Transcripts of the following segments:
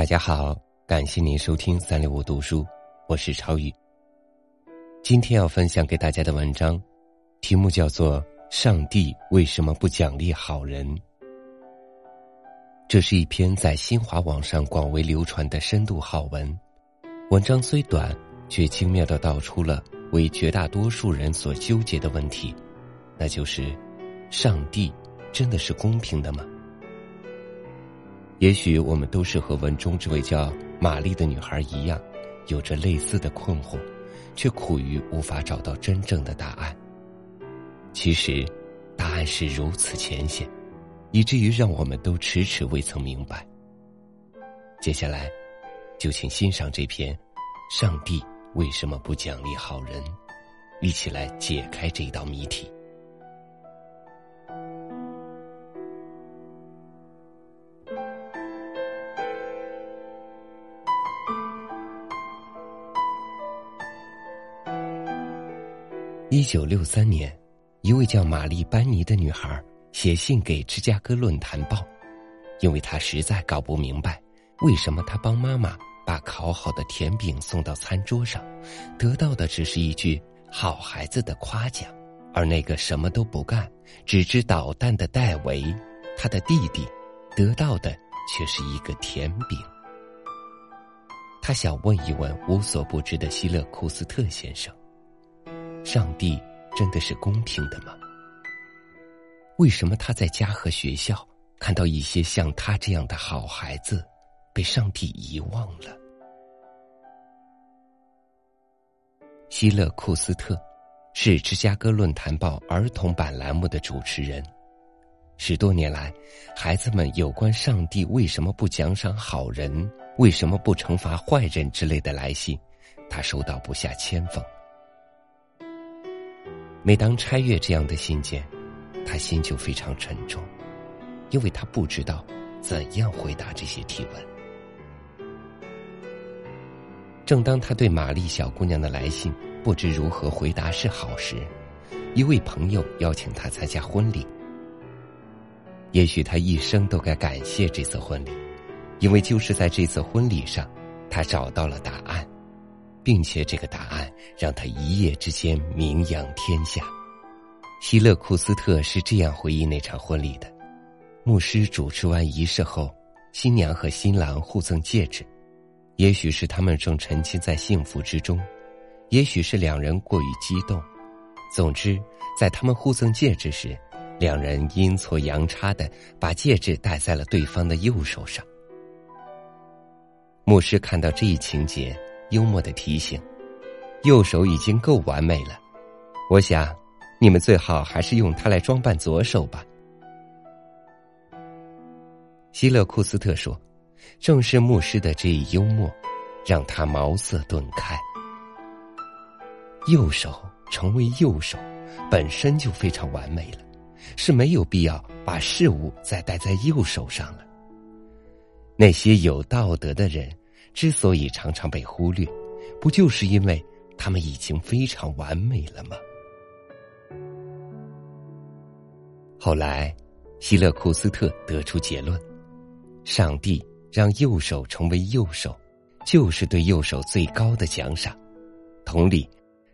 大家好，感谢您收听三六五读书，我是超宇。今天要分享给大家的文章，题目叫做《上帝为什么不奖励好人》。这是一篇在新华网上广为流传的深度好文，文章虽短，却精妙的道出了为绝大多数人所纠结的问题，那就是：上帝真的是公平的吗？也许我们都是和文中这位叫玛丽的女孩一样，有着类似的困惑，却苦于无法找到真正的答案。其实，答案是如此浅显，以至于让我们都迟迟未曾明白。接下来，就请欣赏这篇《上帝为什么不奖励好人》，一起来解开这道谜题。一九六三年，一位叫玛丽·班尼的女孩写信给《芝加哥论坛报》，因为她实在搞不明白，为什么她帮妈妈把烤好的甜饼送到餐桌上，得到的只是一句“好孩子”的夸奖，而那个什么都不干、只知捣蛋的戴维，他的弟弟，得到的却是一个甜饼。他想问一问无所不知的希勒库斯特先生。上帝真的是公平的吗？为什么他在家和学校看到一些像他这样的好孩子，被上帝遗忘了？希勒库斯特是芝加哥论坛报儿童版栏目的主持人。十多年来，孩子们有关上帝为什么不奖赏好人、为什么不惩罚坏人之类的来信，他收到不下千封。每当拆阅这样的信件，他心就非常沉重，因为他不知道怎样回答这些提问。正当他对玛丽小姑娘的来信不知如何回答是好时，一位朋友邀请他参加婚礼。也许他一生都该感谢这次婚礼，因为就是在这次婚礼上，他找到了答案。并且这个答案让他一夜之间名扬天下。希勒库斯特是这样回忆那场婚礼的：牧师主持完仪式后，新娘和新郎互赠戒指，也许是他们正沉浸在幸福之中，也许是两人过于激动。总之，在他们互赠戒指时，两人阴错阳差的把戒指戴在了对方的右手上。牧师看到这一情节。幽默的提醒：“右手已经够完美了，我想，你们最好还是用它来装扮左手吧。”希勒库斯特说：“正是牧师的这一幽默，让他茅塞顿开。右手成为右手，本身就非常完美了，是没有必要把事物再戴在右手上了。那些有道德的人。”之所以常常被忽略，不就是因为他们已经非常完美了吗？后来，希勒库斯特得出结论：上帝让右手成为右手，就是对右手最高的奖赏；同理，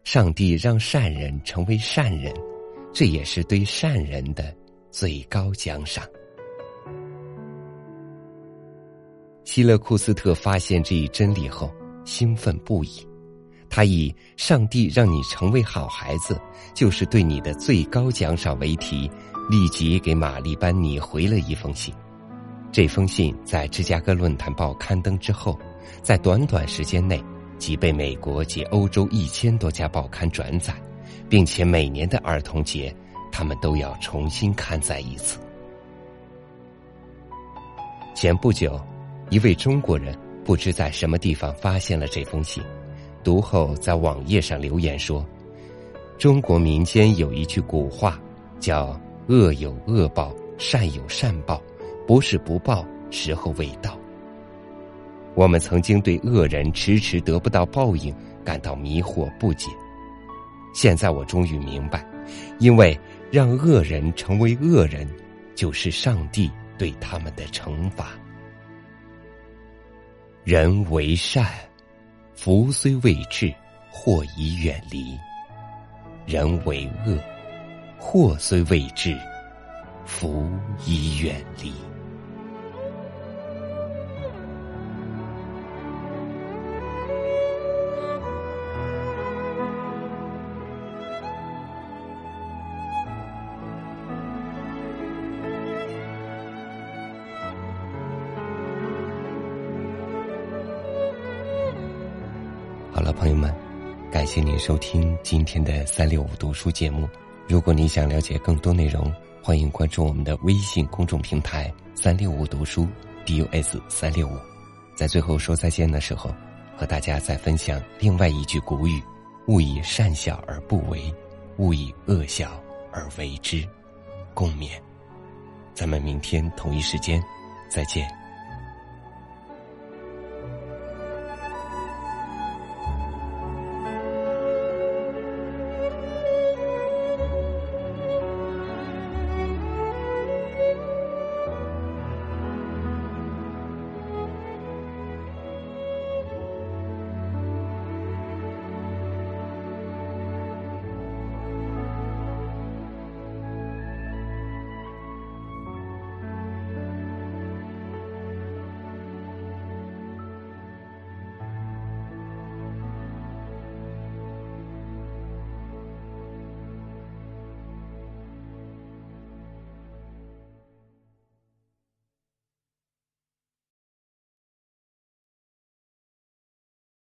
上帝让善人成为善人，这也是对善人的最高奖赏。希勒库斯特发现这一真理后，兴奋不已。他以“上帝让你成为好孩子，就是对你的最高奖赏”为题，立即给玛丽班尼回了一封信。这封信在《芝加哥论坛报》刊登之后，在短短时间内即被美国及欧洲一千多家报刊转载，并且每年的儿童节，他们都要重新刊载一次。前不久。一位中国人不知在什么地方发现了这封信，读后在网页上留言说：“中国民间有一句古话，叫‘恶有恶报，善有善报，不是不报，时候未到’。我们曾经对恶人迟迟得不到报应感到迷惑不解，现在我终于明白，因为让恶人成为恶人，就是上帝对他们的惩罚。”人为善，福虽未至，祸已远离；人为恶，祸虽未至，福已远离。了，朋友们，感谢您收听今天的三六五读书节目。如果你想了解更多内容，欢迎关注我们的微信公众平台“三六五读书 ”，DUS 三六五。在最后说再见的时候，和大家再分享另外一句古语：“勿以善小而不为，勿以恶小而为之。”共勉。咱们明天同一时间再见。